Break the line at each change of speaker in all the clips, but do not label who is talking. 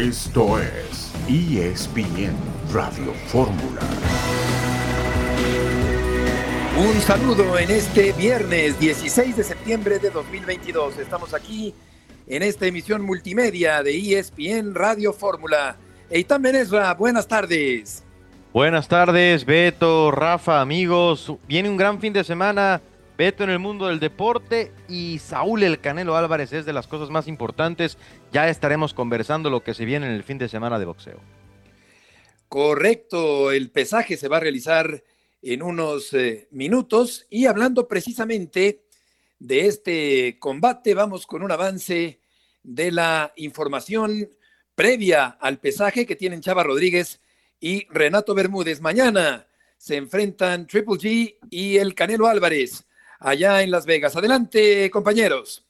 Esto es ESPN Radio Fórmula.
Un saludo en este viernes 16 de septiembre de 2022. Estamos aquí en esta emisión multimedia de ESPN Radio Fórmula. Eitan Benesra, buenas tardes.
Buenas tardes, Beto, Rafa, amigos. Viene un gran fin de semana. Beto en el mundo del deporte y Saúl el Canelo Álvarez es de las cosas más importantes. Ya estaremos conversando lo que se viene en el fin de semana de boxeo.
Correcto, el pesaje se va a realizar en unos eh, minutos y hablando precisamente de este combate, vamos con un avance de la información previa al pesaje que tienen Chava Rodríguez y Renato Bermúdez. Mañana se enfrentan Triple G y el Canelo Álvarez allá en Las Vegas. Adelante, compañeros.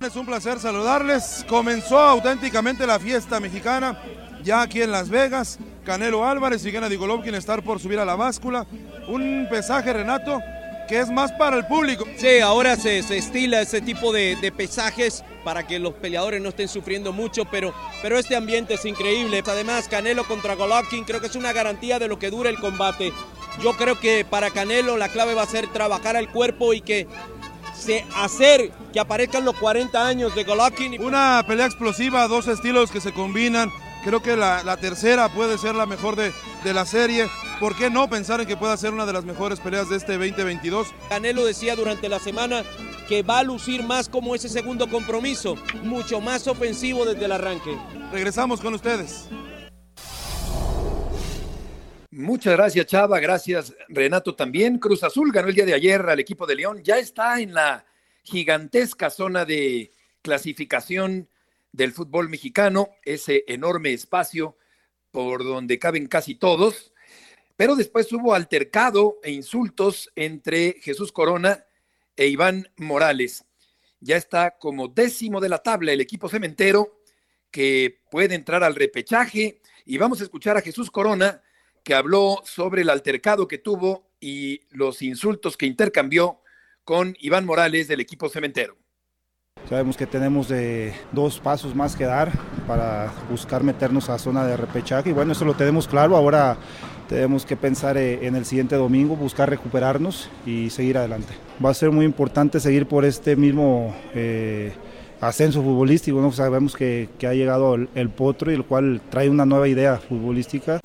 Es un placer saludarles. Comenzó auténticamente la fiesta mexicana ya aquí en Las Vegas. Canelo Álvarez y Gennady Golovkin estar por subir a la báscula. Un pesaje, Renato, que es más para el público.
Sí, ahora se, estila ese tipo de, pesajes para que los peleadores no estén sufriendo mucho, pero, pero este ambiente es increíble. Además, Canelo contra Golovkin creo que es una garantía de lo que dure el combate. Yo creo que para Canelo la clave va a ser trabajar al cuerpo y que se hacer que aparezcan los 40 años de Golovkin.
Una pelea explosiva, dos estilos que se combinan. Creo que la, tercera puede ser la mejor de, de, la serie. ¿Por qué no pensar en que pueda ser una de las mejores peleas de este 2022?
Canelo decía durante la semana que va a lucir más como ese segundo compromiso, mucho más ofensivo desde el arranque.
Regresamos con ustedes.
Muchas gracias, Chava. Gracias, Renato, también. Cruz Azul ganó el día de ayer al equipo de León. Ya está en la gigantesca zona de clasificación del fútbol mexicano, ese enorme espacio por donde caben casi todos. Pero después hubo altercado e insultos entre Jesús Corona e Iván Morales. Ya está como décimo de la tabla el equipo cementero que puede entrar al repechaje. Y vamos a escuchar a Jesús Corona que habló sobre el altercado que tuvo y los insultos que intercambió con Iván Morales del equipo cementero.
Sabemos que tenemos dos pasos más que dar para buscar meternos a zona de repechaje y bueno, eso lo tenemos claro. Ahora tenemos que pensar eh, en el siguiente domingo, buscar recuperarnos y seguir adelante. Va a ser muy importante seguir por este mismo eh, ascenso futbolístico. Sabemos que, ha llegado el, el potro y el cual trae una nueva idea futbolística.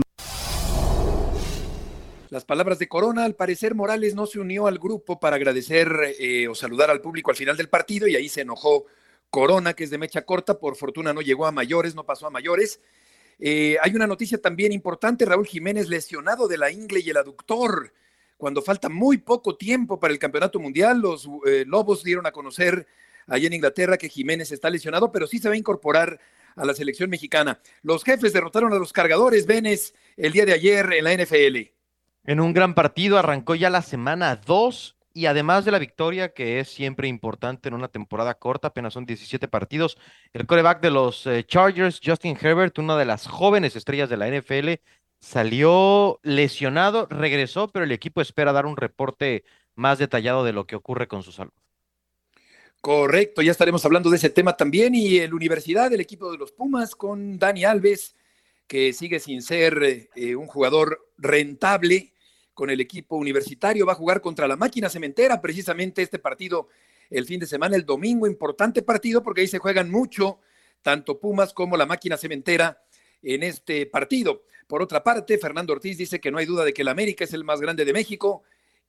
Las palabras de Corona, al parecer Morales no se unió al grupo para agradecer eh, o saludar al público al final del partido y ahí se enojó Corona, que es de mecha corta, por fortuna no llegó a mayores, no pasó a mayores. Eh, hay una noticia también importante, Raúl Jiménez lesionado de la ingle y el aductor. Cuando falta muy poco tiempo para el Campeonato Mundial, los eh, Lobos dieron a conocer allá en Inglaterra que Jiménez está lesionado, pero sí se va a incorporar a la selección mexicana. Los jefes derrotaron a los cargadores Venes el día de ayer en la NFL
en un gran partido, arrancó ya la semana 2 y además de la victoria, que es siempre importante en una temporada corta, apenas son 17 partidos, el coreback de los eh, Chargers, Justin Herbert, una de las jóvenes estrellas de la NFL, salió lesionado, regresó, pero el equipo espera dar un reporte más detallado de lo que ocurre con su salud.
Correcto, ya estaremos hablando de ese tema también y en la universidad, el equipo de los Pumas con Dani Alves, que sigue sin ser eh, un jugador rentable con el equipo universitario, va a jugar contra la máquina cementera, precisamente este partido el fin de semana, el domingo, importante partido porque ahí se juegan mucho, tanto Pumas como la máquina cementera en este partido. Por otra parte, Fernando Ortiz dice que no hay duda de que el América es el más grande de México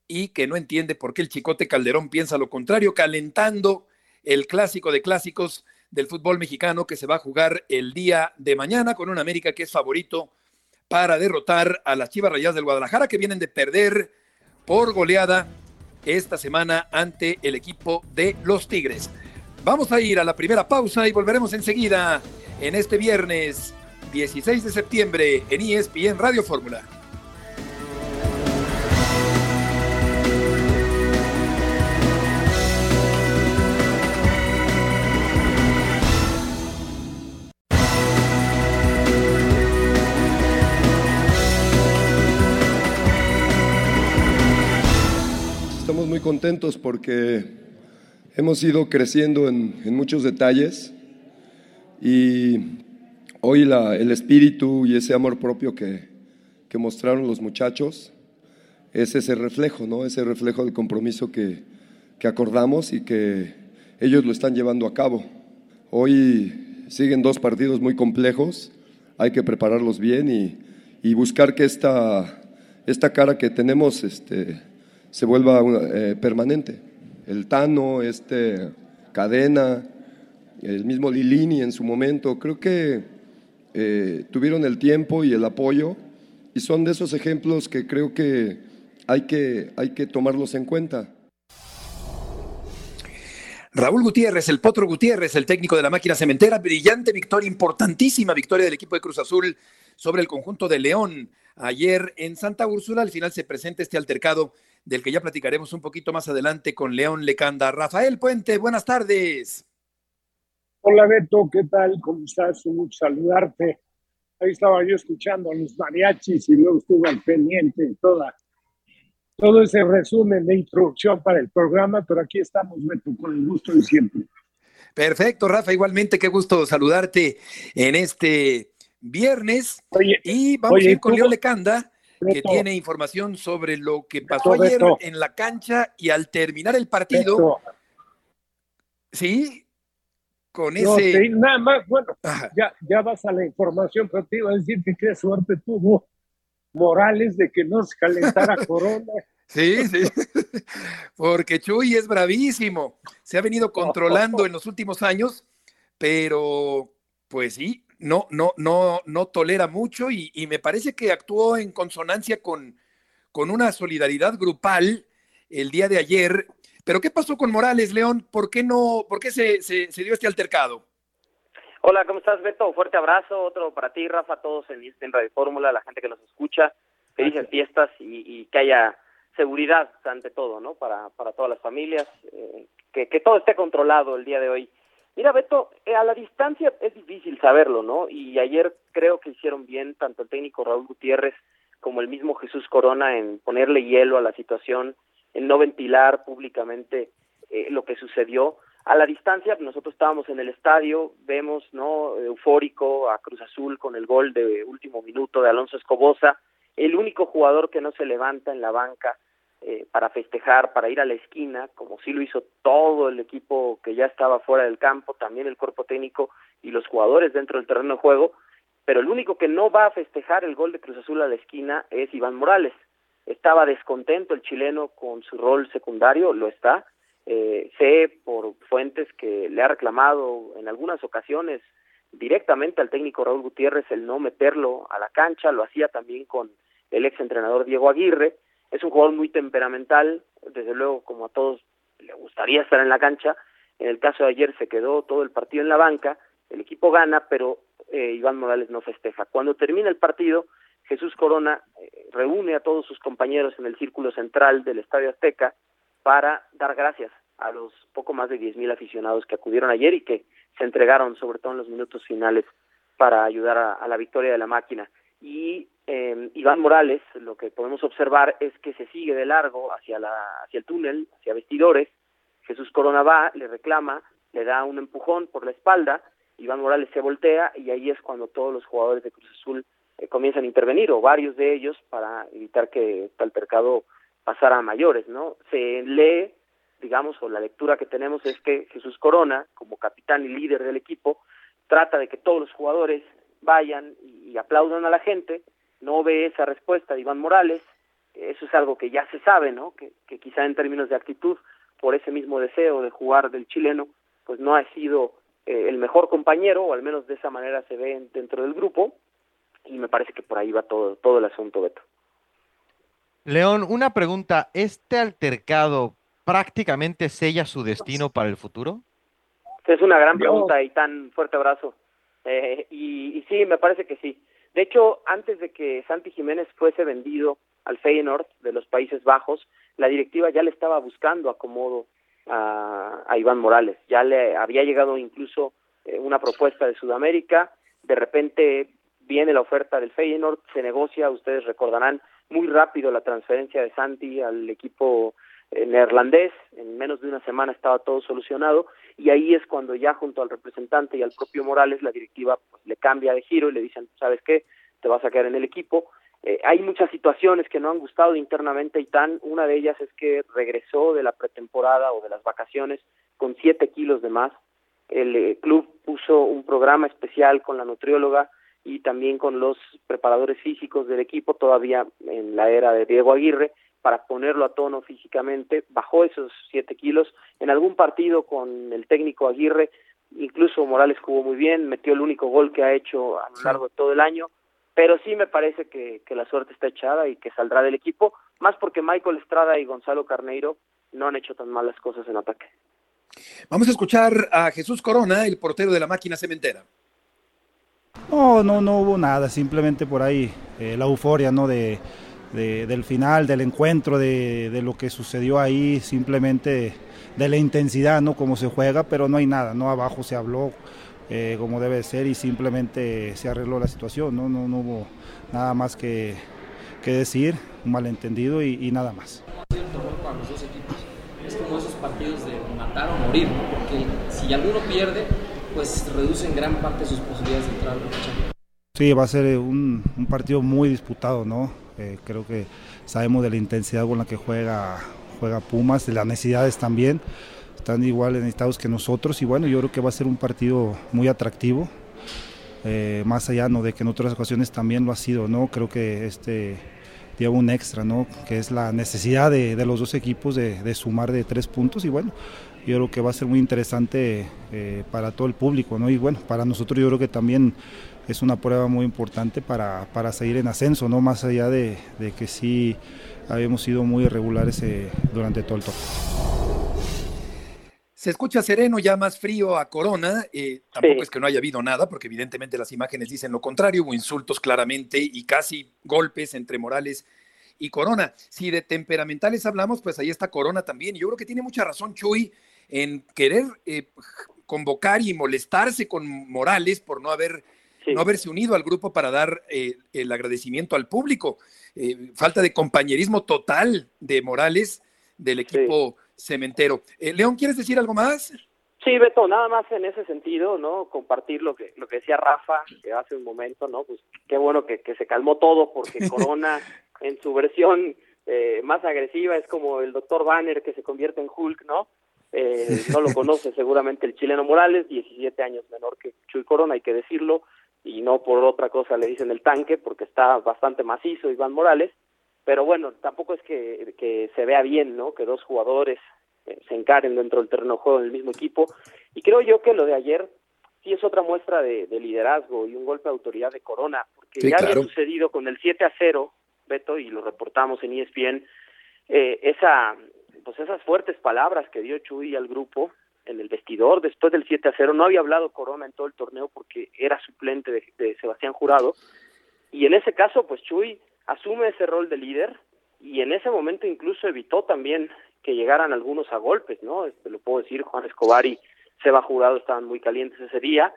y que no entiende por qué el Chicote Calderón piensa lo contrario, calentando el clásico de clásicos del fútbol mexicano que se va a jugar el día de mañana con un América que es favorito para derrotar a las Chivas Rayadas del Guadalajara que vienen de perder por goleada esta semana ante el equipo de los Tigres. Vamos a ir a la primera pausa y volveremos enseguida en este viernes 16 de septiembre en ESPN Radio Fórmula.
Muy contentos porque hemos ido creciendo en, muchos detalles y hoy la, el espíritu y ese amor propio que, que mostraron los muchachos es ese reflejo, ¿no? Ese reflejo del compromiso que, que acordamos y que ellos lo están llevando a cabo. Hoy siguen dos partidos muy complejos, hay que prepararlos bien y, y buscar que esta, esta cara que tenemos este, se vuelva eh, permanente. El Tano, este Cadena, el mismo Lilini en su momento, creo que eh, tuvieron el tiempo y el apoyo y son de esos ejemplos que creo que hay que, hay que tomarlos en cuenta.
Raúl Gutiérrez, el Potro Gutiérrez, el técnico de la máquina cementera, brillante victoria, importantísima victoria del equipo de Cruz Azul sobre el conjunto de León. Ayer en Santa Úrsula, al final se presenta este altercado del que ya platicaremos un poquito más adelante con León Lecanda. Rafael Puente, buenas tardes.
Hola Beto, ¿qué tal? ¿Cómo estás? Un gusto saludarte. Ahí estaba yo escuchando a los mariachis y luego estuve al pendiente toda todo ese resumen de introducción para el programa, pero aquí estamos, Beto, con el gusto de siempre.
Perfecto, Rafa, igualmente qué gusto saludarte en este viernes. y vamos a ir con León Lecanda, que tiene información sobre lo que pasó ayer en la cancha y al terminar el partido. Sí, con ese.
nada más, bueno, ya, ya vas a la información, pero te iba a decir que qué suerte tuvo Morales de que no se calentara Corona.
Sí, sí, porque Chuy es bravísimo, se ha venido controlando en los últimos años, pero pues sí, no, no, no, no tolera mucho y, me parece que actuó en consonancia con, con una solidaridad grupal el día de ayer. Pero ¿qué pasó con Morales, León? ¿Por qué no, por qué se, se, se dio este altercado?
Hola, ¿cómo estás, Beto? Fuerte abrazo, otro para ti, Rafa, todos en, en Radio Fórmula, la gente que nos escucha, felices fiestas y, y, que haya seguridad ante todo, ¿no? Para, para todas las familias, eh, que, que todo esté controlado el día de hoy. Mira, Beto, eh, a la distancia es difícil saberlo, ¿no? Y ayer creo que hicieron bien tanto el técnico Raúl Gutiérrez como el mismo Jesús Corona en ponerle hielo a la situación, en no ventilar públicamente eh, lo que sucedió a la distancia, nosotros estábamos en el estadio, vemos, ¿no? Eufórico a Cruz Azul con el gol de último minuto de Alonso Escobosa, el único jugador que no se levanta en la banca eh, para festejar, para ir a la esquina, como sí lo hizo todo el equipo que ya estaba fuera del campo, también el cuerpo técnico y los jugadores dentro del terreno de juego, pero el único que no va a festejar el gol de Cruz Azul a la esquina es Iván Morales. Estaba descontento el chileno con su rol secundario, lo está, eh, sé por fuentes que le ha reclamado en algunas ocasiones directamente al técnico Raúl Gutiérrez el no meterlo a la cancha, lo hacía también con el ex entrenador Diego Aguirre. Es un jugador muy temperamental, desde luego como a todos le gustaría estar en la cancha. En el caso de ayer se quedó todo el partido en la banca, el equipo gana, pero eh, Iván Morales no festeja. Cuando termina el partido, Jesús Corona eh, reúne a todos sus compañeros en el círculo central del Estadio Azteca para dar gracias a los poco más de 10.000 aficionados que acudieron ayer y que se entregaron, sobre todo en los minutos finales, para ayudar a, la victoria de la máquina. Y eh, Iván Morales, lo que podemos observar es que se sigue de largo hacia, la, hacia el túnel, hacia vestidores. Jesús Corona va, le reclama, le da un empujón por la espalda. Iván Morales se voltea y ahí es cuando todos los jugadores de Cruz Azul eh, comienzan a intervenir, o varios de ellos, para evitar que tal percado pasar a mayores, ¿no? Se lee, digamos, o la lectura que tenemos es que Jesús Corona, como capitán y líder del equipo, trata de que todos los jugadores vayan y, aplaudan a la gente, no ve esa respuesta de Iván Morales, eso es algo que ya se sabe, ¿no? Que, que quizá en términos de actitud, por ese mismo deseo de jugar del chileno, pues no ha sido eh, el mejor compañero, o al menos de esa manera se ve dentro del grupo, y me parece que por ahí va todo, todo el asunto, Beto.
León, una pregunta. ¿Este altercado prácticamente sella su destino para el futuro?
Es una gran pregunta y tan fuerte abrazo. Eh, y, y, sí, me parece que sí. De hecho, antes de que Santi Jiménez fuese vendido al Feyenoord de los Países Bajos, la directiva ya le estaba buscando acomodo a, Iván Morales. Ya le había llegado incluso eh, una propuesta de Sudamérica. De repente viene la oferta del Feyenoord, se negocia, ustedes recordarán, muy rápido la transferencia de Santi al equipo neerlandés, en menos de una semana estaba todo solucionado y ahí es cuando ya junto al representante y al propio Morales la directiva pues, le cambia de giro y le dicen, ¿sabes qué? Te vas a quedar en el equipo. Eh, hay muchas situaciones que no han gustado internamente y tan, una de ellas es que regresó de la pretemporada o de las vacaciones con siete kilos de más. El eh, club puso un programa especial con la nutrióloga y también con los preparadores físicos del equipo todavía en la era de Diego Aguirre para ponerlo a tono físicamente, bajó esos siete kilos. En algún partido con el técnico Aguirre, incluso Morales jugó muy bien, metió el único gol que ha hecho a lo largo de todo el año, pero sí me parece que, que la suerte está echada y que saldrá del equipo, más porque Michael Estrada y Gonzalo Carneiro no han hecho tan malas cosas en ataque.
Vamos a escuchar a Jesús Corona, el portero de la máquina cementera.
No, no, no hubo nada, simplemente por ahí eh, la euforia, ¿no? De, del final, del encuentro, de, de, lo que sucedió ahí, simplemente de la intensidad, ¿no? Como se juega, pero no hay nada, ¿no? Abajo se habló eh, como debe ser y simplemente se arregló la situación, ¿no? No, no hubo nada más que, que decir, un malentendido y, y nada más.
Para los dos equipos. Es como esos partidos de matar o morir, ¿no? Porque si alguno pierde, pues reduce en gran parte sus posibilidades de entrar al repechaje.
Sí, va a ser un, un partido muy disputado, ¿no? Eh, creo que sabemos de la intensidad con la que juega, juega Pumas, de las necesidades también. Están igual necesitados que nosotros y bueno, yo creo que va a ser un partido muy atractivo. Eh, más allá ¿no? de que en otras ocasiones también lo ha sido, ¿no? Creo que este lleva un extra, ¿no? Que es la necesidad de, los dos equipos de, sumar de tres puntos y bueno, yo creo que va a ser muy interesante eh, para todo el público, ¿no? Y bueno, para nosotros yo creo que también es una prueba muy importante para, para seguir en ascenso, ¿no? Más allá de, de que sí habíamos sido muy irregulares eh, durante todo el torneo.
Se escucha sereno, ya más frío a Corona. Eh, tampoco sí. es que no haya habido nada, porque evidentemente las imágenes dicen lo contrario. Hubo insultos claramente y casi golpes entre Morales y Corona. Si de temperamentales hablamos, pues ahí está Corona también. Yo creo que tiene mucha razón Chuy en querer eh, convocar y molestarse con Morales por no haber Sí. no haberse unido al grupo para dar eh, el agradecimiento al público. Eh, falta de compañerismo total de Morales del equipo sí. cementero. Eh, León, ¿quieres decir algo más?
Sí, Beto, nada más en ese sentido, ¿no? Compartir lo que, lo que decía Rafa que hace un momento, ¿no? Pues qué bueno que, que se calmó todo porque Corona en su versión eh, más agresiva es como el doctor Banner que se convierte en Hulk, ¿no? Eh, no lo conoce seguramente el chileno Morales, 17 años menor que Chuy Corona, hay que decirlo, y no por otra cosa le dicen el tanque, porque está bastante macizo Iván Morales, pero bueno, tampoco es que, que se vea bien, ¿no? Que dos jugadores eh, se encaren dentro del terreno de juego en el mismo equipo, y creo yo que lo de ayer sí es otra muestra de, de liderazgo y un golpe de autoridad de Corona, porque sí, ya claro. había sucedido con el 7 a 0, Beto, y lo reportamos en ESPN, eh, esa, pues esas fuertes palabras que dio Chuy al grupo, en el vestidor después del 7 a 0. No había hablado Corona en todo el torneo porque era suplente de, Sebastián Jurado. Y en ese caso, pues Chuy asume ese rol de líder y en ese momento incluso evitó también que llegaran algunos a golpes, ¿no? Este, lo puedo decir, Juan Escobar y Seba Jurado estaban muy calientes ese día.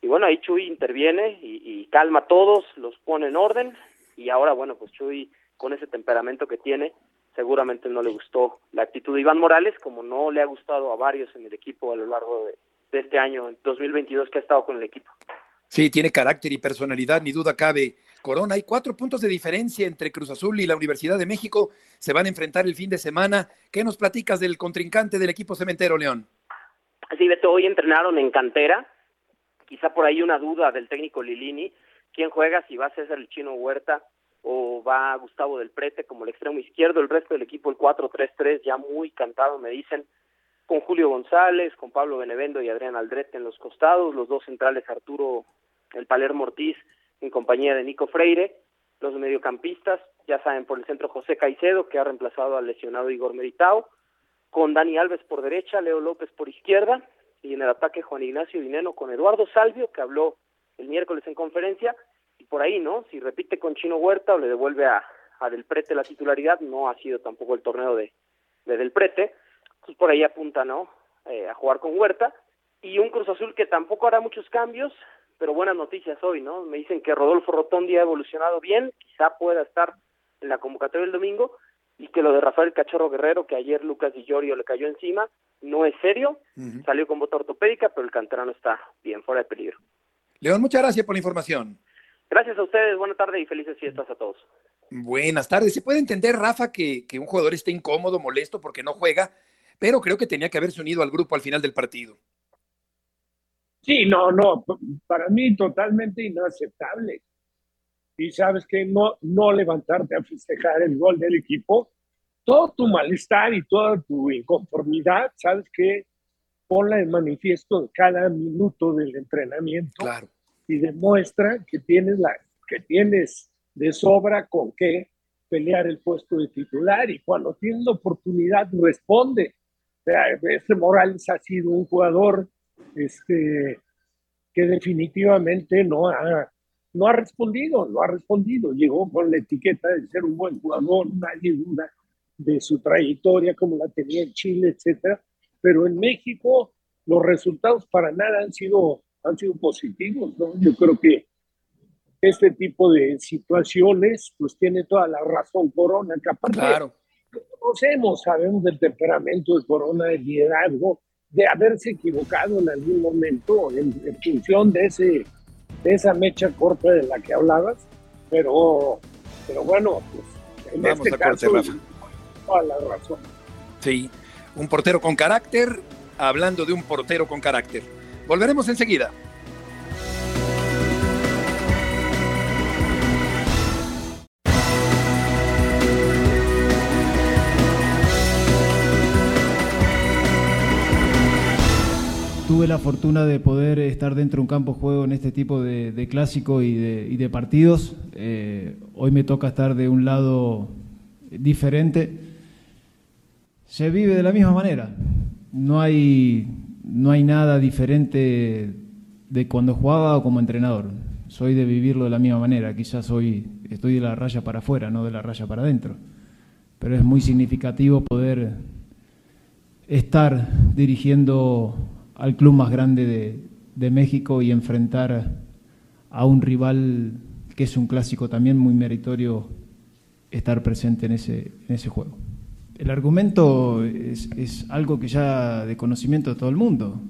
Y bueno, ahí Chuy interviene y, y calma a todos, los pone en orden. Y ahora, bueno, pues Chuy con ese temperamento que tiene, seguramente no le gustó la actitud de Iván Morales, como no le ha gustado a varios en el equipo a lo largo de, de este año, 2022, que ha estado con el equipo.
Sí, tiene carácter y personalidad, ni duda cabe. Corona, hay cuatro puntos de diferencia entre Cruz Azul y la Universidad de México. Se van a enfrentar el fin de semana. ¿Qué nos platicas del contrincante del equipo cementero, León?
Sí, Beto, hoy entrenaron en cantera. Quizá por ahí una duda del técnico Lilini. ¿Quién juega? Si va a César el Chino Huerta o va Gustavo del Prete como el extremo izquierdo, el resto del equipo el 4-3-3 ya muy cantado me dicen, con Julio González, con Pablo Benevendo y Adrián Aldrete en los costados, los dos centrales Arturo el Palermo Ortiz en compañía de Nico Freire, los mediocampistas, ya saben, por el centro José Caicedo, que ha reemplazado al lesionado Igor Meritao, con Dani Alves por derecha, Leo López por izquierda, y en el ataque Juan Ignacio Dineno con Eduardo Salvio, que habló el miércoles en conferencia, y por ahí, ¿no? Si repite con Chino Huerta o le devuelve a, a Del Prete la titularidad, no ha sido tampoco el torneo de, de Del Prete, pues por ahí apunta, ¿no? Eh, a jugar con Huerta, y un Cruz Azul que tampoco hará muchos cambios, pero buenas noticias hoy, ¿no? Me dicen que Rodolfo Rotondi ha evolucionado bien, quizá pueda estar en la convocatoria del domingo, y que lo de Rafael Cachorro Guerrero, que ayer Lucas Di Giorgio le cayó encima, no es serio, salió con bota ortopédica, pero el canterano está bien, fuera de peligro.
León, muchas gracias por la información.
Gracias a ustedes, buena tarde y felices fiestas a todos.
Buenas tardes. Se puede entender, Rafa, que, que un jugador esté incómodo, molesto porque no juega, pero creo que tenía que haberse unido al grupo al final del partido.
Sí, no, no, para mí totalmente inaceptable. Y sabes que no, no levantarte a festejar el gol del equipo, todo tu malestar y toda tu inconformidad, sabes que ponla en manifiesto cada minuto del entrenamiento
Claro.
Y demuestra que tienes, la, que tienes de sobra con qué pelear el puesto de titular y cuando tienes la oportunidad responde. O sea, este Morales ha sido un jugador este, que definitivamente no ha, no ha respondido, no ha respondido. Llegó con la etiqueta de ser un buen jugador, nadie duda de su trayectoria como la tenía en Chile, etcétera. Pero en México los resultados para nada han sido, han sido positivos, ¿no? Yo creo que este tipo de situaciones, pues tiene toda la razón Corona, que aparte
Claro.
conocemos, sabemos del temperamento de Corona, del liderazgo, de haberse equivocado en algún momento en, en función de, ese, de esa mecha corta de la que hablabas, pero, pero bueno, pues en
Vamos
este
a corte,
caso,
Rafa.
toda la razón.
Sí, un portero con carácter, hablando de un portero con carácter. Volveremos enseguida.
Tuve la fortuna de poder estar dentro de un campo juego en este tipo de, de clásico y de, y de partidos. Eh, hoy me toca estar de un lado diferente. Se vive de la misma manera. No hay, no hay nada diferente de cuando jugaba o como entrenador. Soy de vivirlo de la misma manera. Quizás hoy estoy de la raya para afuera, no de la raya para adentro. Pero es muy significativo poder estar dirigiendo al club más grande de, de México y enfrentar a un rival que es un clásico también muy meritorio estar presente en ese, en ese juego. El argumento es, es algo que ya de conocimiento de todo el mundo.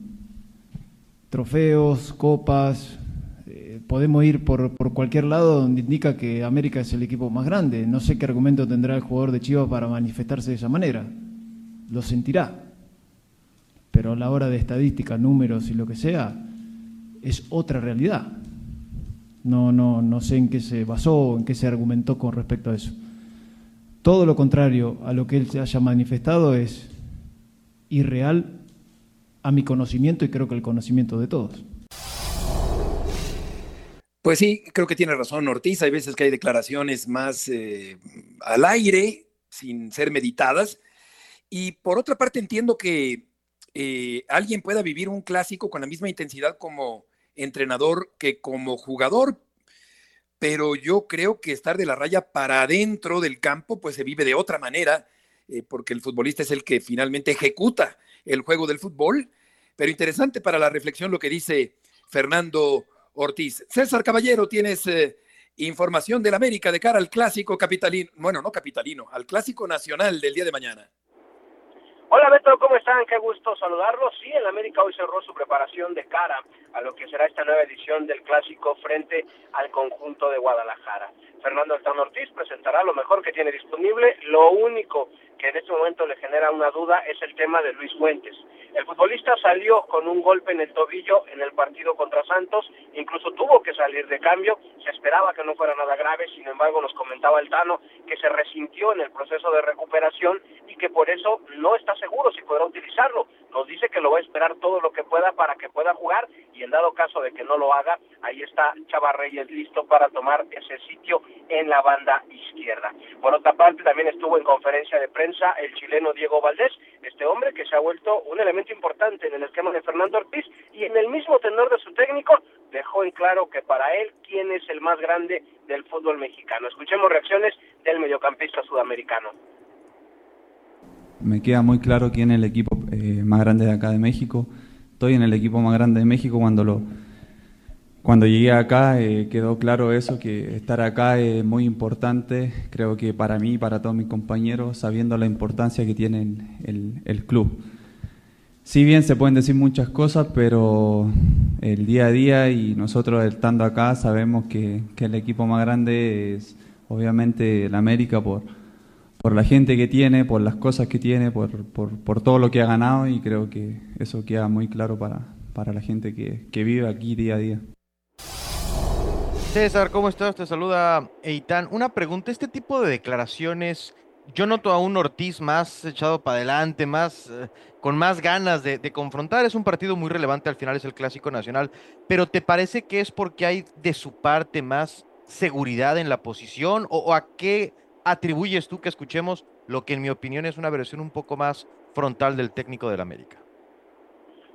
Trofeos, copas, eh, podemos ir por, cualquier lado donde indica que América es el equipo más grande. No sé qué argumento tendrá el jugador de Chivas para manifestarse de esa manera. Lo sentirá pero a la hora de estadística, números y lo que sea, es otra realidad. No, no, no sé en qué se basó, en qué se argumentó con respecto a eso. Todo lo contrario a lo que él se haya manifestado es irreal a mi conocimiento y creo que el conocimiento de todos.
Pues sí, creo que tiene razón Ortiz. Hay veces que hay declaraciones más eh, al aire, sin ser meditadas. Y por otra parte entiendo que eh, alguien pueda vivir un clásico con la misma intensidad como entrenador que como jugador, pero yo creo que estar de la raya para adentro del campo pues se vive de otra manera, eh, porque el futbolista es el que finalmente ejecuta el juego del fútbol. Pero interesante para la reflexión lo que dice Fernando Ortiz. César Caballero, tienes eh, información del América de cara al clásico capitalino, bueno, no capitalino, al clásico nacional del día de mañana.
Hola Beto, ¿cómo están? Qué gusto saludarlos. Sí, el América hoy cerró su preparación de cara a lo que será esta nueva edición del Clásico frente al conjunto de Guadalajara. Fernando Altano Ortiz presentará lo mejor que tiene disponible. Lo único que en este momento le genera una duda es el tema de Luis Fuentes. El futbolista salió con un golpe en el tobillo en el partido contra Santos, incluso tuvo que salir de cambio, se esperaba que no fuera nada grave, sin embargo nos comentaba el Tano que se resintió en el proceso de recuperación y que por eso no está seguro si podrá utilizarlo. Nos dice que lo va a esperar todo lo que pueda para que pueda jugar y en dado caso de que no lo haga, ahí está Chava Reyes listo para tomar ese sitio en la banda izquierda. Por otra parte, también estuvo en conferencia de prensa el chileno Diego Valdés, este hombre que se ha vuelto un elemento importante en el esquema de Fernando Ortiz y en el mismo tenor de su técnico dejó en claro que para él quién es el más grande del fútbol mexicano. Escuchemos reacciones del mediocampista sudamericano.
Me queda muy claro quién es el equipo más grande de acá de México. Estoy en el equipo más grande de México cuando lo cuando llegué acá eh, quedó claro eso, que estar acá es muy importante, creo que para mí y para todos mis compañeros, sabiendo la importancia que tiene el, el club. Si bien se pueden decir muchas cosas, pero el día a día y nosotros estando acá sabemos que, que el equipo más grande es obviamente el América por, por la gente que tiene, por las cosas que tiene, por, por, por todo lo que ha ganado y creo que eso queda muy claro para, para la gente que, que vive aquí día a día.
César, ¿cómo estás? Te saluda Eitan. Una pregunta, este tipo de declaraciones, yo noto a un Ortiz más echado para adelante, más eh, con más ganas de, confrontar. Es un partido muy relevante, al final es el Clásico Nacional, pero ¿te parece que es porque hay de su parte más seguridad en la posición o a qué atribuyes tú que escuchemos lo que en mi opinión es una versión un poco más frontal del técnico del América?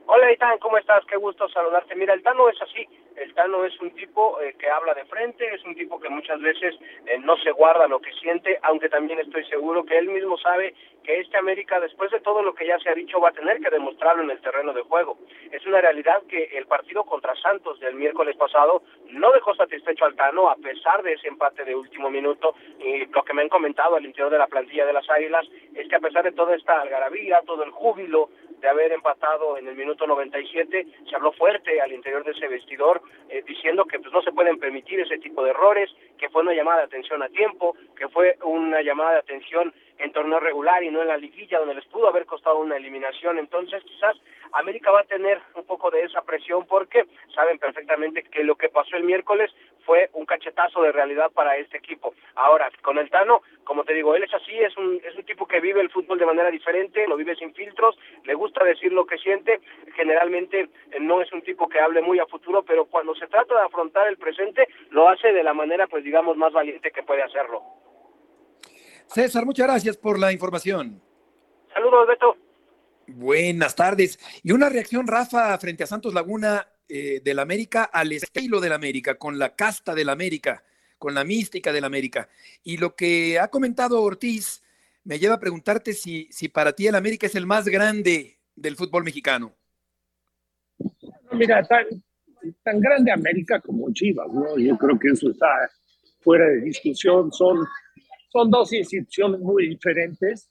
Hola, Itán, ¿cómo estás? Qué gusto saludarte. Mira, el Tano es así. El Tano es un tipo eh, que habla de frente, es un tipo que muchas veces eh, no se guarda lo que siente, aunque también estoy seguro que él mismo sabe que este América, después de todo lo que ya se ha dicho, va a tener que demostrarlo en el terreno de juego. Es una realidad que el partido contra Santos del miércoles pasado no dejó satisfecho al Tano, a pesar de ese empate de último minuto. Y lo que me han comentado al interior de la plantilla de las Águilas es que a pesar de toda esta algarabía, todo el júbilo, de haber empatado en el minuto 97, se habló fuerte al interior de ese vestidor eh, diciendo que pues no se pueden permitir ese tipo de errores, que fue una llamada de atención a tiempo, que fue una llamada de atención en torneo regular y no en la liguilla donde les pudo haber costado una eliminación. Entonces, quizás América va a tener un poco de esa presión porque saben perfectamente que lo que pasó el miércoles fue un cachetazo de realidad para este equipo. Ahora, con el Tano, como te digo, él es así, es un, es un tipo que vive el fútbol de manera diferente, lo vive sin filtros, le gusta decir lo que siente, generalmente eh, no es un tipo que hable muy a futuro, pero cuando se trata de afrontar el presente, lo hace de la manera, pues digamos, más valiente que puede hacerlo.
César, muchas gracias por la información.
Saludos, Beto.
Buenas tardes. Y una reacción, Rafa, frente a Santos Laguna eh, del América al estilo del América, con la casta del América, con la mística del América. Y lo que ha comentado Ortiz me lleva a preguntarte si, si para ti el América es el más grande del fútbol mexicano.
Mira, tan, tan grande América como Chivas, ¿no? Yo creo que eso está fuera de discusión. Son, son dos instituciones muy diferentes.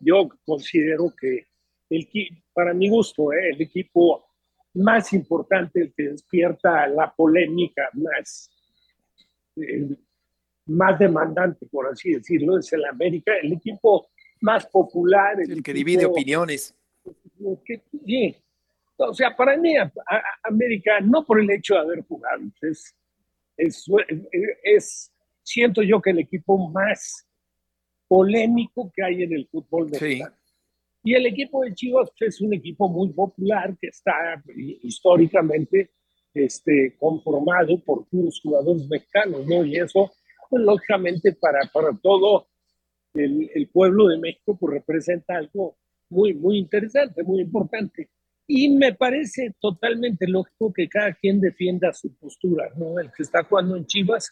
Yo considero que el, para mi gusto, ¿eh? el equipo más importante, el que despierta la polémica más, eh, más demandante, por así decirlo, es el América, el equipo más popular.
El, el que divide opiniones.
Que, sí. O sea, para mí, a, a, América, no por el hecho de haber jugado, es, es, es, siento yo que el equipo más polémico que hay en el fútbol mexicano. Sí. Y el equipo de Chivas pues, es un equipo muy popular que está históricamente este, conformado por puros jugadores mexicanos, ¿no? Y eso, pues, lógicamente, para, para todo el, el, pueblo de México, pues representa algo muy, muy interesante, muy importante. Y me parece totalmente lógico que cada quien defienda su postura, ¿no? El que está jugando en Chivas,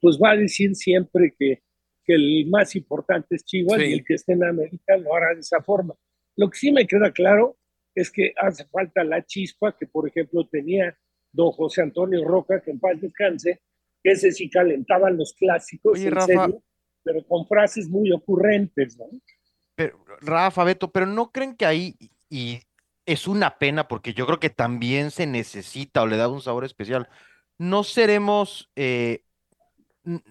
pues va a decir siempre que que el más importante es Chivas sí. y el que esté en América lo hará de esa forma. Lo que sí me queda claro es que hace falta la chispa que, por ejemplo, tenía don José Antonio Roca, que en paz descanse, que ese sí calentaban los clásicos,
Oye,
en
Rafa,
serio, pero con frases muy ocurrentes, ¿no?
Pero, Rafa, Beto, pero no creen que ahí, y es una pena porque yo creo que también se necesita o le da un sabor especial, no seremos eh,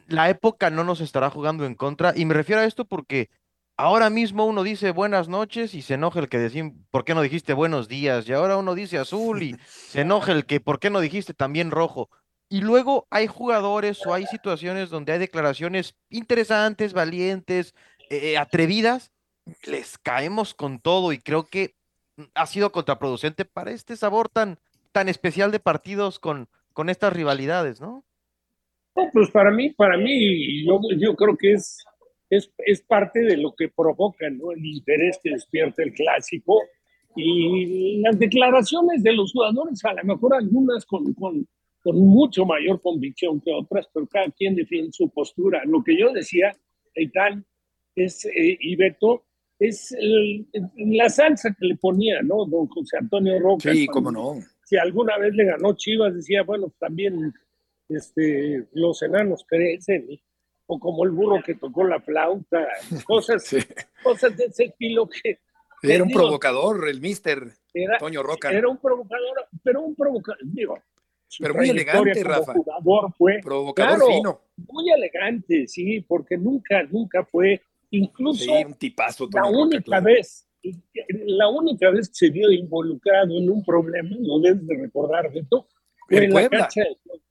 la época no nos estará jugando en contra. Y me refiero a esto porque ahora mismo uno dice buenas noches y se enoja el que decía, ¿por qué no dijiste buenos días? Y ahora uno dice azul y se enoja el que, ¿por qué no dijiste también rojo? Y luego hay jugadores o hay situaciones donde hay declaraciones interesantes, valientes, eh, atrevidas. Les caemos con todo y creo que ha sido contraproducente para este sabor tan, tan especial de partidos con, con estas rivalidades, ¿no?
No, pues para mí, para mí, yo, yo creo que es, es, es, parte de lo que provoca ¿no? el interés que despierta el clásico y las declaraciones de los jugadores, a lo mejor algunas con, con, con mucho mayor convicción que otras, pero cada quien defiende su postura. Lo que yo decía, Eitan, es, eh, y Beto, es el, la salsa que le ponía, ¿no? Don José Antonio Roca.
Sí, cómo no.
si alguna vez le ganó Chivas, decía, bueno, también este, los enanos crecen, o como el burro que tocó la flauta, cosas, cosas de ese estilo que...
Era un provocador, el mister Toño Roca.
Era un provocador, pero un provocador, digo,
pero muy elegante, Rafa.
Jugador fue,
Provocador fino.
Muy elegante, sí, porque nunca, nunca fue, incluso
sí, un tipazo,
la única vez, la única vez que se vio involucrado en un problema, no debes de recordar, Beto,
en, la cancha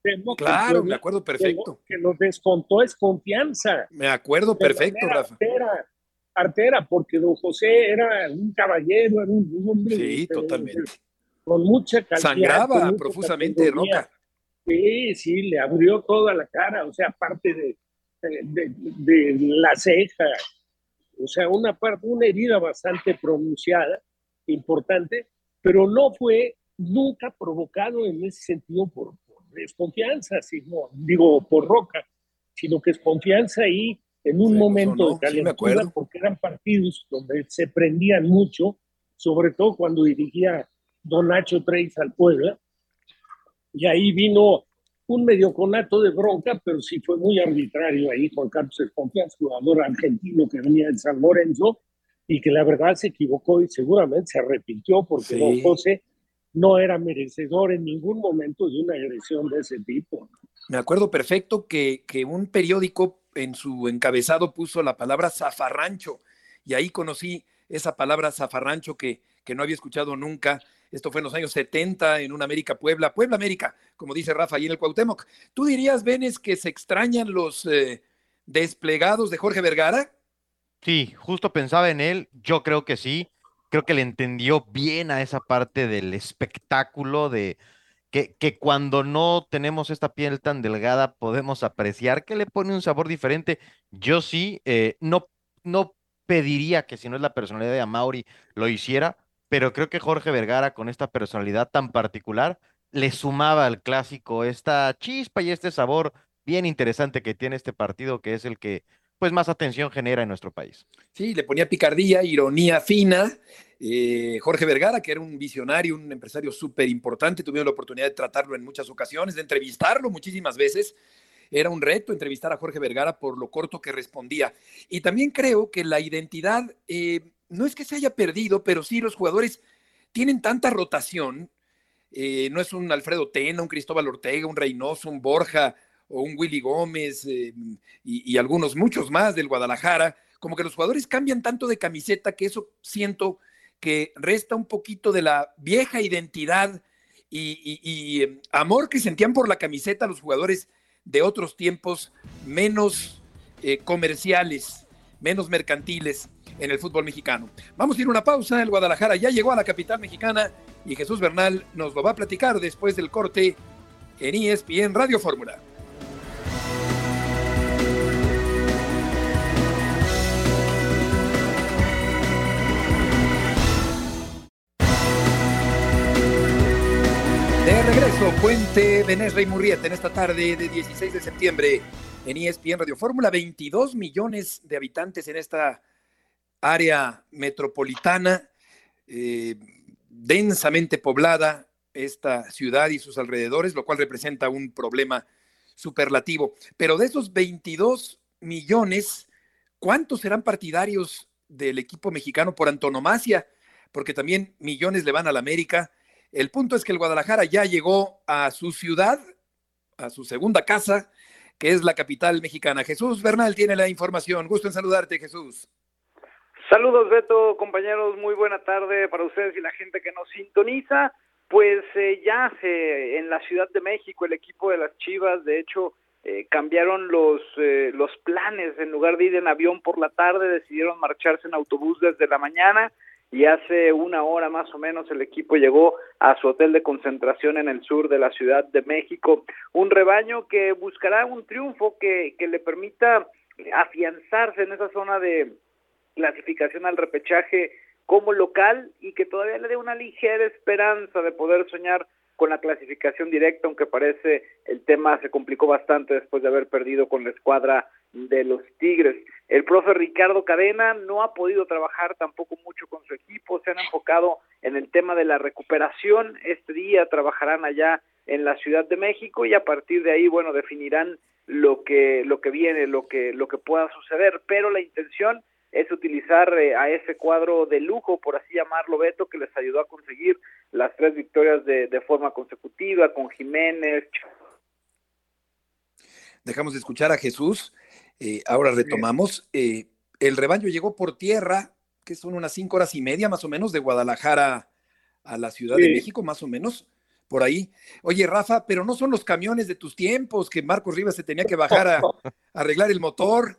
de Claro, me acuerdo perfecto.
Que lo, descontó es confianza.
Me acuerdo perfecto, Rafa.
Artera, artera, porque don José era un caballero, era un hombre.
Sí, totalmente
con mucha calidad.
Sangraba profusamente Roca.
Sí, sí, le abrió toda la cara, o sea, parte de, de, la ceja, o sea, una parte, una herida bastante pronunciada, importante, pero no fue nunca provocado en ese sentido por, desconfianza, sino, digo, por Roca, sino que es confianza ahí en un momento de calentura, porque eran partidos donde se prendían mucho, sobre todo cuando dirigía don Nacho Treis al Puebla, y ahí vino un medio conato de bronca, pero sí fue muy arbitrario ahí. Juan Carlos Esconfianza, jugador argentino que venía de San Lorenzo, y que la verdad se equivocó y seguramente se arrepintió porque don José no era merecedor en ningún momento de una agresión de ese tipo.
Me acuerdo perfecto que, que un periódico en su encabezado puso la palabra zafarrancho, y ahí conocí esa palabra zafarrancho que, que no había escuchado nunca esto fue en los años 70 en un América Puebla, Puebla América, como dice Rafa ahí en el Cuauhtémoc. ¿Tú dirías, Benes, que se extrañan los eh, desplegados de Jorge Vergara?
Sí, justo pensaba en él, yo creo que sí, creo que le entendió bien a esa parte del espectáculo, de que, cuando no tenemos esta piel tan delgada podemos apreciar que le pone un sabor diferente. Yo sí, eh, no, no pediría que si no es la personalidad de Amauri lo hiciera, pero creo que Jorge Vergara con esta personalidad tan particular le sumaba al clásico esta chispa y este sabor bien interesante que tiene este partido, que es el que pues más atención genera en nuestro país.
Sí, le ponía picardía, ironía fina. Eh, Jorge Vergara, que era un visionario, un empresario súper importante, tuvimos la oportunidad de tratarlo en muchas ocasiones, de entrevistarlo muchísimas veces. Era un reto entrevistar a Jorge Vergara por lo corto que respondía. Y también creo que la identidad eh, no es que se haya perdido, pero sí los jugadores tienen tanta rotación. Eh, no es un Alfredo Tena, un Cristóbal Ortega, un Reynoso, un Borja o un Willy Gómez eh, y, algunos, muchos más del Guadalajara. Como que los jugadores cambian tanto de camiseta que eso siento que resta un poquito de la vieja identidad y, em, amor que sentían por la camiseta los jugadores de otros tiempos menos eh, comerciales, menos mercantiles en el fútbol mexicano. Vamos a ir a una pausa. El Guadalajara ya llegó a la capital mexicana y Jesús Bernal nos lo va a platicar después del corte en ESPN Radio Fórmula. Regreso, Puente Benés Rey Murrieta en esta tarde de 16 de septiembre en ESPN Radio Fórmula. 22 millones de habitantes en esta área metropolitana, eh, densamente poblada esta ciudad y sus alrededores, lo cual representa un problema superlativo. Pero de esos 22 millones, ¿cuántos serán partidarios del equipo mexicano por antonomasia? Porque también millones le van a la América. El punto es que el Guadalajara ya llegó a su ciudad, a su segunda casa, que es la capital mexicana. Jesús Bernal tiene la información. Gusto en saludarte, Jesús.
Saludos Beto, compañeros, muy buena tarde para ustedes y la gente que nos sintoniza. Pues eh, ya en la Ciudad de México el equipo de las Chivas, de hecho, eh, cambiaron los, eh, los planes, en lugar de ir en avión por la tarde, decidieron marcharse en autobús desde la mañana y hace una hora más o menos el equipo llegó a su hotel de concentración en el sur de la Ciudad de México. Un rebaño que buscará un triunfo que, que le permita afianzarse en esa zona de, clasificación al repechaje como local y que todavía le dé una ligera esperanza de poder soñar con la clasificación directa, aunque parece el tema se complicó bastante después de haber perdido con la escuadra de los Tigres. El profe Ricardo Cadena no ha podido trabajar tampoco mucho con su equipo, se han enfocado en el tema de la recuperación. Este día trabajarán allá en la Ciudad de México y a partir de ahí, bueno, definirán lo que lo que viene, lo que lo que pueda suceder, pero la intención es utilizar eh, a ese cuadro de lujo, por así llamarlo, Beto, que les ayudó a conseguir las tres victorias de, de forma consecutiva con Jiménez.
Dejamos de escuchar a Jesús eh, ahora retomamos. Eh, el rebaño llegó por tierra, que son unas cinco horas y media más o menos de Guadalajara a la Ciudad de México, más o menos, por ahí. Oye, Rafa, pero no son los camiones de tus tiempos que Marcos Rivas se tenía que bajar a, arreglar el motor.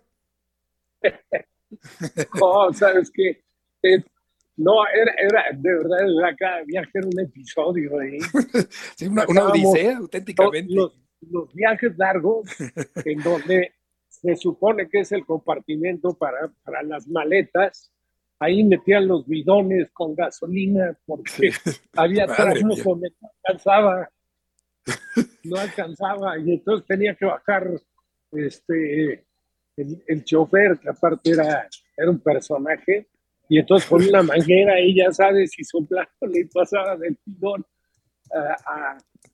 no, sabes que no, era, era, de verdad, cada viaje era un episodio ahí.
sí, una, odisea, auténticamente.
Los, los, viajes largos, en donde se supone que es el compartimento para, para las maletas. Ahí metían los bidones con gasolina porque había donde no alcanzaba, no alcanzaba y entonces tenía que bajar este el, el chofer, que aparte era, era un personaje, y entonces con una manguera y ya sabes, si soplaba le pasaba del bidón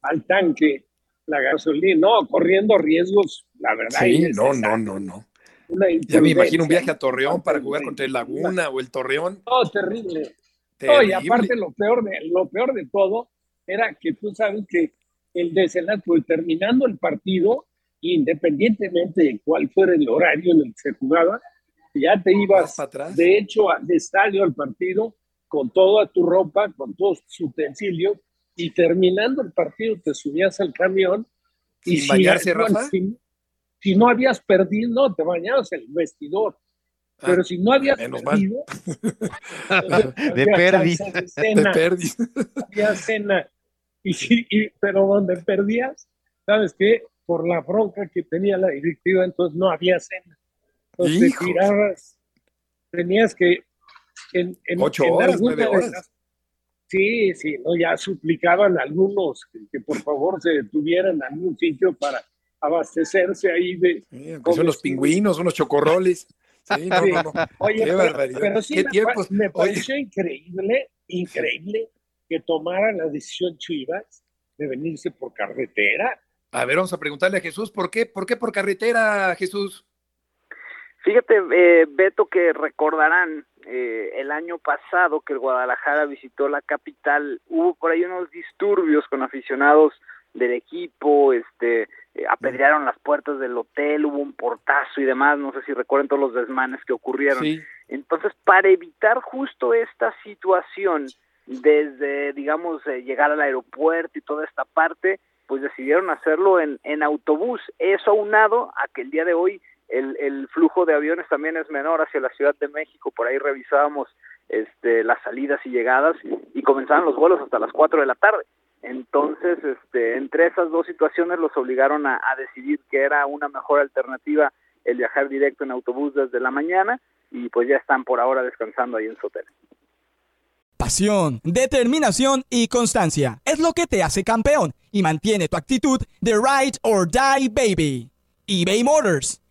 al tanque la gasolina, no, corriendo riesgos, la verdad.
Sí, no, no, no, no. Ya me imagino un viaje a Torreón para jugar contra el Laguna o el Torreón.
No, terrible. terrible. y aparte lo peor, de, lo peor de todo era que tú sabes que el desenlace, pues terminando el partido, independientemente de cuál fuera el horario en el que se jugaba, ya te ibas, de hecho, al estadio al partido con toda tu ropa, con todos tus utensilios, y terminando el partido te subías al camión y
¿Sin bañarse, Rafa?
Si, no habías perdido, no, te bañabas el vestidor. Ah, pero si no habías perdido,
de perdiz.
De Había cena. Y, si, pero donde perdías, ¿sabes qué? Por la bronca que tenía la directiva, entonces no había cena. Entonces te tirabas, tenías que. En, en,
Ocho horas, nueve horas.
Sí, sí, ¿no? ya suplicaban algunos que, por favor se detuvieran en algún sitio para abastecerse ahí de...
son los pingüinos, unos chocorroles. Sí, no, no,
Oye, Qué pero, pero, sí me, pareció increíble, increíble que tomaran la decisión Chivas de venirse por carretera.
A ver, vamos a preguntarle a Jesús, ¿por qué, por qué por carretera, Jesús?
Fíjate, eh, Beto, que recordarán eh, el año pasado que el Guadalajara visitó la capital, hubo por ahí unos disturbios con aficionados del equipo, este, eh, apedrearon las puertas del hotel, hubo un portazo y demás, no sé si recuerden todos los desmanes que ocurrieron. Entonces, para evitar justo esta situación, desde, digamos, llegar al aeropuerto y toda esta parte, pues decidieron hacerlo en, en autobús. Eso aunado a que el día de hoy el, flujo de aviones también es menor hacia la Ciudad de México, por ahí revisábamos este, las salidas y llegadas y comenzaban los vuelos hasta las 4 de la tarde. Entonces, este, entre esas dos situaciones los obligaron a, a decidir que era una mejor alternativa el viajar directo en autobús desde la mañana y pues ya están por ahora descansando ahí en su hotel.
Pasión, determinación y constancia es lo que te hace campeón y mantiene tu actitud de ride or die baby. eBay Motors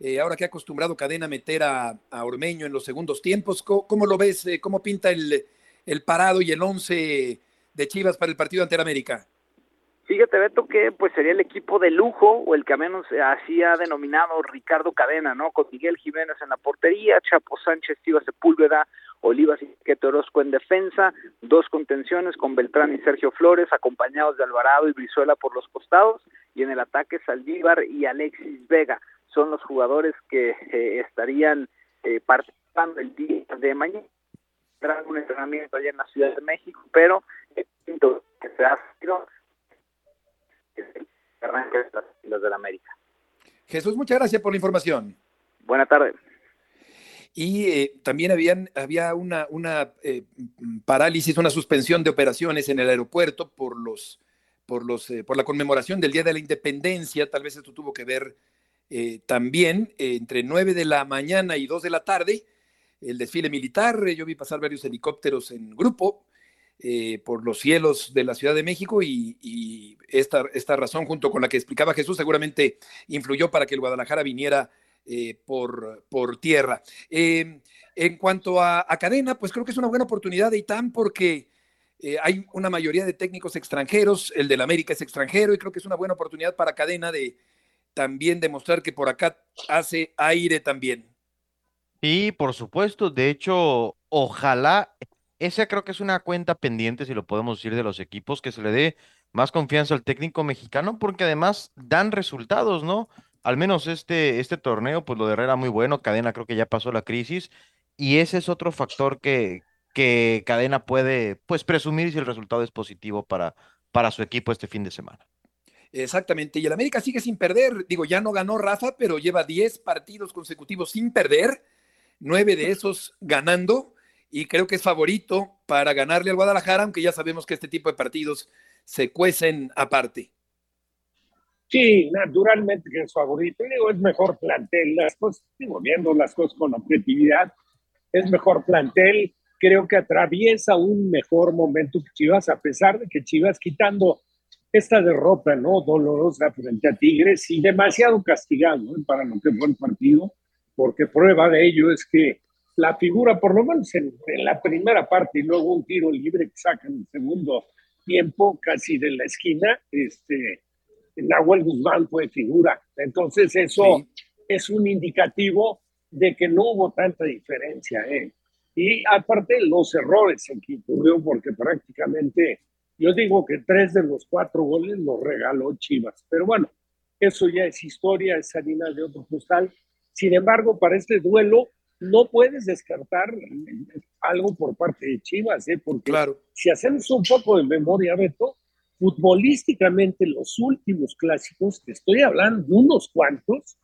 eh, ahora que ha acostumbrado Cadena a meter a, Ormeño en los segundos tiempos. ¿Cómo, lo ves? Eh, ¿Cómo pinta el, parado y el once de Chivas para el partido ante América?
Fíjate, Beto, que pues sería el equipo de lujo, o el que menos así ha denominado Ricardo Cadena, ¿no? Con Miguel Jiménez en la portería, Chapo Sánchez, Tiva Sepúlveda, Olivas y Queto Orozco en defensa, dos contenciones con Beltrán y Sergio Flores, acompañados de Alvarado y Brizuela por los costados, y en el ataque Saldívar y Alexis Vega. Son los jugadores que eh, estarían eh, participando el día de mañana. Tendrán un entrenamiento allá en la Ciudad de México, pero el quinto que se ha sido arranque de las de la América.
Jesús, muchas gracias por la información.
Buena tarde.
Y eh, también habían, había una, una eh, parálisis, una suspensión de operaciones en el aeropuerto por, los, por, los, eh, por la conmemoración del Día de la Independencia. Tal vez esto tuvo que ver también entre 9 de la mañana y 2 de la tarde. El desfile militar, yo vi pasar varios helicópteros en grupo por los cielos de la Ciudad de México y, esta, esta razón, junto con la que explicaba Jesús, seguramente influyó para que el Guadalajara viniera eh, por, por, tierra. Eh, en cuanto a, cadena, pues creo que es una buena oportunidad de ITAM porque eh, hay una mayoría de técnicos extranjeros, el del América es extranjero y creo que es una buena oportunidad para cadena de también demostrar que por acá hace aire también.
Y por supuesto, de hecho, ojalá, esa creo que es una cuenta pendiente, si lo podemos decir, de los equipos, que se le dé más confianza al técnico mexicano, porque además dan resultados, ¿no? al menos este, este torneo, pues lo de Herrera muy bueno, Cadena creo que ya pasó la crisis y ese es otro factor que, que Cadena puede pues presumir si el resultado es positivo para, para su equipo este fin de semana.
Exactamente, y el América sigue sin perder, digo, ya no ganó Rafa, pero lleva 10 partidos consecutivos sin perder, nueve de esos ganando, y creo que es favorito para ganarle al Guadalajara, aunque ya sabemos que este tipo de partidos se cuecen aparte.
Sí, naturalmente que es favorito. Digo, es mejor plantel. Las cosas, viendo las cosas con objetividad, es mejor plantel. Creo que atraviesa un mejor momento que Chivas, a pesar de que Chivas quitando esta derrota, ¿no? Dolorosa frente a Tigres y demasiado castigado ¿eh? para lo que fue el partido, porque prueba de ello es que la figura, por lo menos en, en la primera parte y luego un tiro libre que saca en el segundo tiempo, casi de la esquina, este Nahuel Guzmán fue figura. Entonces eso es un indicativo de que no hubo tanta diferencia. ¿eh? Y aparte los errores en que ocurrió, porque prácticamente yo digo que tres de los cuatro goles los regaló Chivas. Pero bueno, eso ya es historia, es harina de otro costal. Sin embargo, para este duelo no puedes descartar algo por parte de Chivas, ¿eh? porque si hacemos un poco de memoria, Beto, futbolísticamente los últimos clásicos, te estoy hablando de unos cuantos,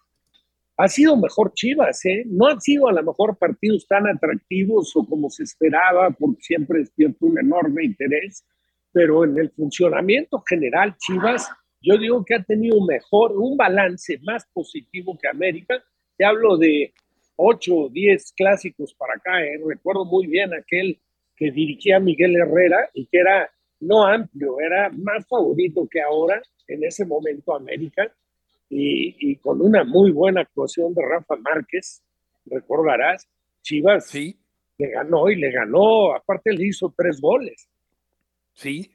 ha sido mejor Chivas, ¿eh? No han sido a lo mejor partidos tan atractivos o como se esperaba, porque siempre despierta un enorme interés, pero en el funcionamiento general, Chivas, yo digo que ha tenido mejor, un balance más positivo que América. Te hablo de 8 o 10 clásicos para acá, ¿eh? Recuerdo muy bien aquel que dirigía Miguel Herrera y que era no amplio, era más favorito que ahora, en ese momento América, y, con una muy buena actuación de Rafa Márquez, recordarás, Chivas sí. le ganó y le ganó, aparte le hizo tres goles.
Sí,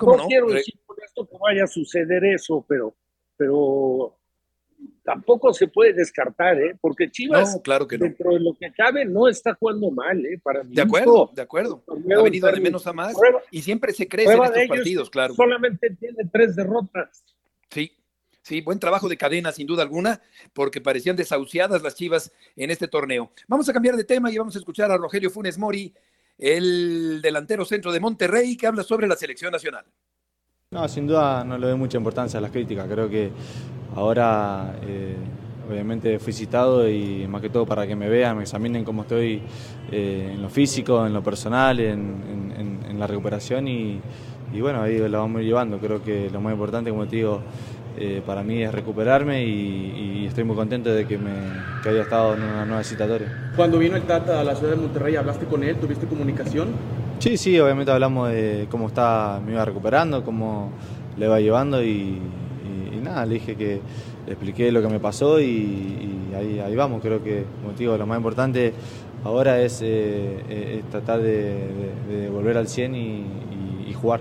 no, quiero decir con esto que vaya a suceder eso, pero, pero tampoco se puede descartar, ¿eh? porque Chivas,
claro que
dentro de lo que cabe, no está jugando mal. ¿eh? Para
de acuerdo, de acuerdo. Ha venido de menos a más y siempre se crece en estos partidos, claro.
Solamente tiene tres derrotas.
Sí, sí, buen trabajo de cadena, sin duda alguna, porque parecían desahuciadas las Chivas en este torneo. Vamos a cambiar de tema y vamos a escuchar a Rogelio Funes Mori, el delantero centro de Monterrey, que habla sobre la selección nacional.
No, sin duda no le doy mucha importancia a las críticas. Creo que ahora, eh, obviamente, fui citado y más que todo para que me vean, me examinen cómo estoy eh, en lo físico, en lo personal, en, la recuperación y, bueno, ahí lo vamos llevando. Creo que lo más importante, como te digo, eh, para mí es recuperarme y, estoy muy contento de que, me, que haya estado en una nueva citatoria.
Cuando vino el Tata a la ciudad de Monterrey, ¿hablaste con él? ¿Tuviste comunicación?
Sí, sí, obviamente hablamos de cómo está, me iba recuperando, cómo le va llevando y, nada, le dije que le expliqué lo que me pasó y, ahí, vamos. Creo que, como te digo, lo más importante ahora es, eh, tratar de, volver al 100 y, jugar.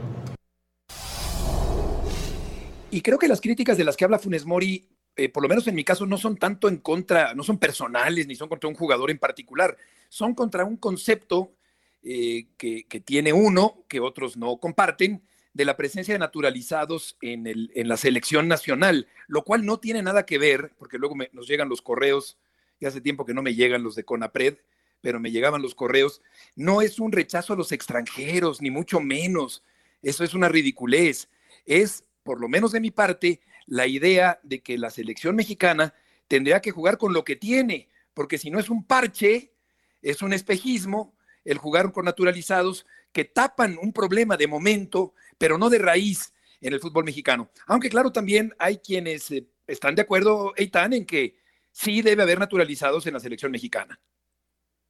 Y creo que las críticas de las que habla Funes Mori, eh, por lo menos en mi caso, no son tanto en contra, no son personales ni son contra un jugador en particular, son contra un concepto eh, que, que, tiene uno, que otros no comparten, de la presencia de naturalizados en, el, en la selección nacional, lo cual no tiene nada que ver, porque luego nos llegan los correos, y hace tiempo que no me llegan los de CONAPRED, pero me llegaban los correos, no es un rechazo a los extranjeros, ni mucho menos, eso es una ridiculez, es, por lo menos de mi parte, la idea de que la selección mexicana tendría que jugar con lo que tiene, porque si no es un parche, es un espejismo, el jugar con naturalizados que tapan un problema de momento, pero no de raíz en el fútbol mexicano. Aunque claro, también hay quienes eh, están de acuerdo, Eitan, en que sí debe haber naturalizados en la selección mexicana.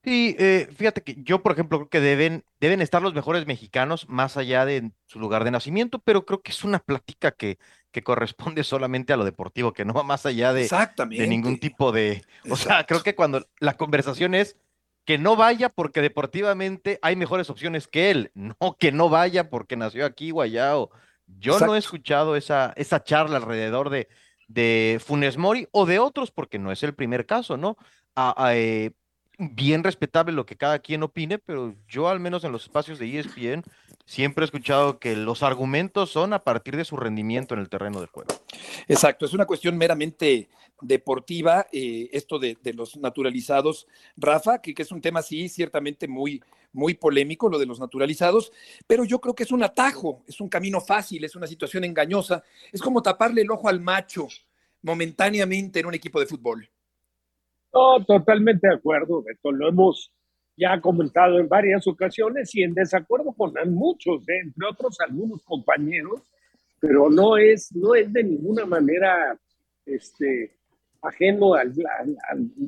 Sí, eh, fíjate que yo, por ejemplo, creo que deben, deben estar los mejores mexicanos más allá de su lugar de nacimiento, pero creo que es una plática que, que corresponde solamente a lo deportivo, que no va más allá de, de ningún tipo de... O sea, creo que cuando la conversación es que no vaya porque deportivamente hay mejores opciones que él, no que no vaya porque nació aquí o allá. O... Yo no he escuchado esa, esa charla alrededor de, de Funes Mori o de otros, porque no es el primer caso, ¿no? eh, bien respetable lo que cada quien opine, pero yo al menos en los espacios de ESPN siempre he escuchado que los argumentos son a partir de su rendimiento en el terreno de juego.
Exacto, es una cuestión meramente deportiva, eh, esto de, los naturalizados, Rafa, que, que, es un tema sí, ciertamente muy, muy polémico, lo de los naturalizados, pero yo creo que es un atajo, es un camino fácil, es una situación engañosa, es como taparle el ojo al macho momentáneamente en un equipo de fútbol.
No, totalmente de acuerdo, Beto. Lo hemos ya comentado en varias ocasiones y en desacuerdo con muchos, ¿eh? entre otros algunos compañeros, pero no es, no es de ninguna manera este, ajeno al,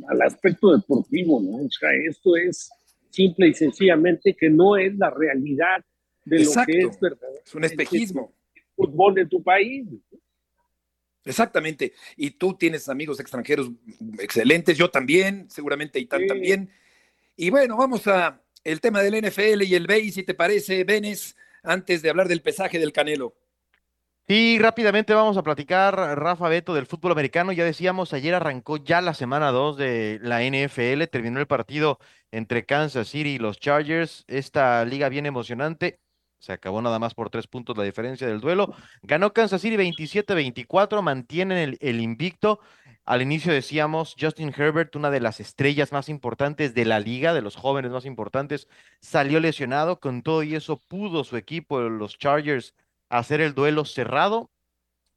al, aspecto deportivo, ¿no? O sea, esto es simple y sencillamente que no es la realidad de lo que es verdad.
Es un espejismo.
El fútbol de tu país.
Exactamente. Y tú tienes amigos extranjeros excelentes, yo también, seguramente Itán también. Y bueno, vamos a el tema del NFL y el BEI, si te parece, Benes, antes de hablar del pesaje del Canelo.
Y rápidamente vamos a platicar, Rafa Beto, del fútbol americano. Ya decíamos, ayer arrancó ya la semana 2 de la NFL, terminó el partido entre Kansas City y los Chargers. Esta liga bien emocionante. Se acabó nada más por tres puntos la diferencia del duelo. Ganó Kansas City 27-24, mantienen el, invicto. Al inicio decíamos, Justin Herbert, una de las estrellas más importantes de la liga, de los jóvenes más importantes, salió lesionado. Con todo y eso pudo su equipo, los Chargers, hacer el duelo cerrado.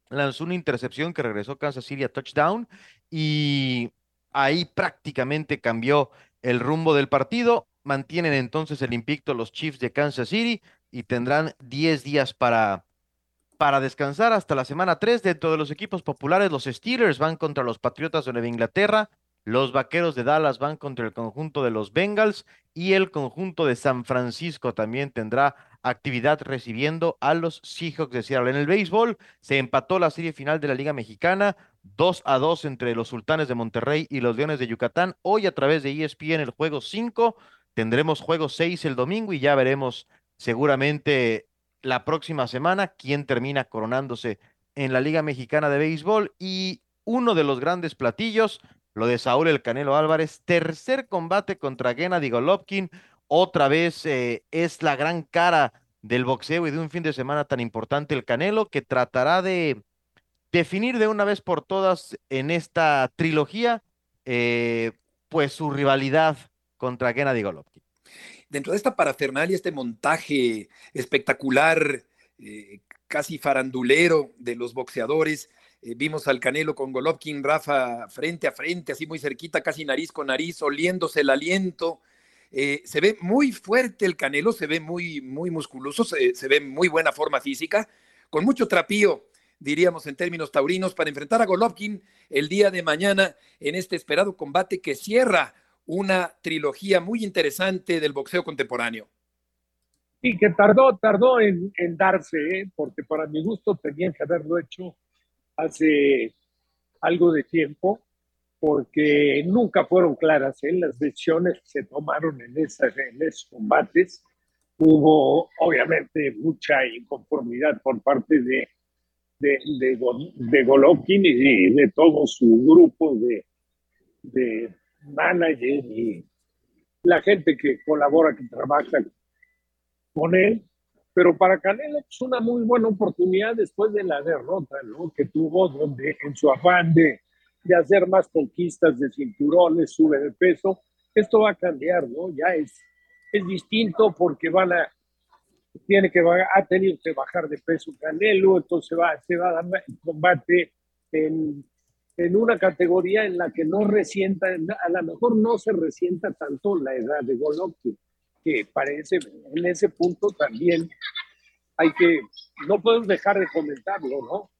Lanzó una intercepción que regresó Kansas City a touchdown y ahí prácticamente cambió el rumbo del partido. Mantienen entonces el invicto los Chiefs de Kansas City y tendrán 10 días para, para descansar hasta la semana 3. Dentro de los equipos populares, los Steelers van contra los Patriotas de Nueva Inglaterra, los Vaqueros de Dallas van contra el conjunto de los Bengals y el conjunto de San Francisco también tendrá actividad recibiendo a los Seahawks de Seattle. En el béisbol se empató la serie final de la Liga Mexicana, 2 a 2 entre los Sultanes de Monterrey y los Leones de Yucatán. Hoy a través de ESPN el juego 5, tendremos juego 6 el domingo y ya veremos seguramente la próxima semana quién termina coronándose en la Liga Mexicana de Béisbol y uno de los grandes platillos, lo de Saúl El Canelo Álvarez, tercer combate contra Gennady Golovkin, otra vez eh, es la gran cara del boxeo y de un fin de semana tan importante el Canelo que tratará de definir de una vez por todas en esta trilogía eh, pues su rivalidad contra Gennady Golovkin
dentro de esta parafernalia, este montaje espectacular, eh, casi farandulero de los boxeadores, eh, vimos al Canelo con Golovkin, Rafa frente a frente, así muy cerquita, casi nariz con nariz, oliéndose el aliento. Eh, se ve muy fuerte el Canelo, se ve muy, muy musculoso, se, se ve muy buena forma física, con mucho trapío, diríamos en términos taurinos, para enfrentar a Golovkin el día de mañana en este esperado combate que cierra una trilogía muy interesante del boxeo contemporáneo.
Y que tardó, tardó en, darse, ¿eh? porque para mi gusto tenían que haberlo hecho hace algo de tiempo, porque nunca fueron claras ¿eh? las decisiones que se tomaron en, esas, en esos combates. Hubo obviamente mucha inconformidad por parte de de, de, de Golovkin y de todo su grupo de, de managers y la gente que colabora, que trabaja con él. Pero para Canelo es una muy buena oportunidad después de la derrota ¿no? que tuvo, donde en su afán de, de hacer más conquistas de cinturones, sube de peso, esto va a cambiar, ¿no? Ya es, es distinto porque van a, tiene que, ha tenido que bajar de peso Canelo, entonces va, se va a dar combate en, en una categoría en la que no resienta, a lo mejor no se resienta tanto la edad de Golovkin, que parece en ese punto también hay que, no podemos dejar de comentarlo, ¿no?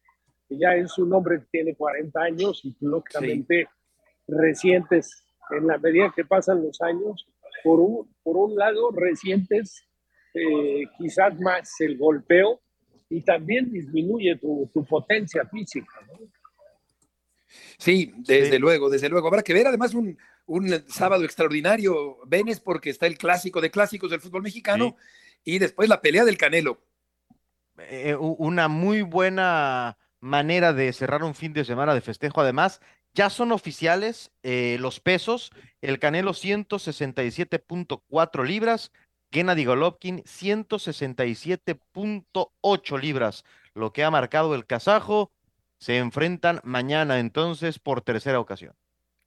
Ya en su nombre tiene 40 años y lógicamente recientes, en la medida que pasan los años, por un, por un lado recientes eh, quizás más el golpeo y también disminuye tu, tu potencia física, ¿no?
Sí, desde luego, desde luego. Habrá que ver además un, un sábado extraordinario, Venes, porque está el clásico de clásicos del fútbol mexicano y después la pelea del Canelo.
Eh, una muy buena manera de cerrar un fin de semana de festejo. Además, ya son oficiales eh, los pesos. El Canelo 167.4 libras, Gennady Golovkin 167.8 libras, lo que ha marcado el kazajo. Se enfrentan mañana entonces por tercera ocasión.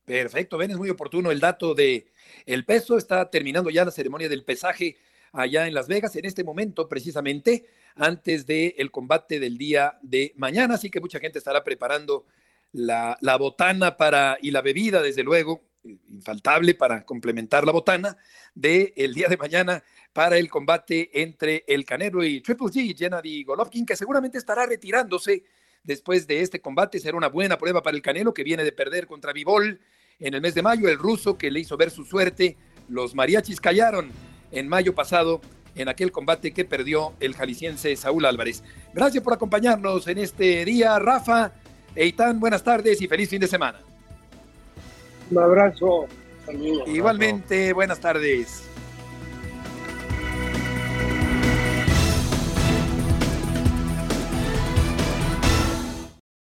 Perfecto, ven, es muy oportuno el dato de el peso. Está terminando ya la ceremonia del pesaje allá en Las Vegas en este momento precisamente antes del el combate del día de mañana, así que mucha gente estará preparando la, botana para y la bebida, desde luego, infaltable para complementar la botana del el día de mañana para el combate entre el Canelo y Triple G, Gennady Golovkin, que seguramente estará retirándose después de este combate. Será una buena prueba para el Canelo, que viene de perder contra Vivol en el mes de mayo, el ruso que le hizo ver su suerte. Los mariachis callaron en mayo pasado en aquel combate que perdió el jalisciense Saúl Álvarez. Gracias por acompañarnos en este día, Rafa. Eitan, buenas tardes y feliz fin de semana.
Un abrazo. Saludos.
Igualmente, buenas tardes.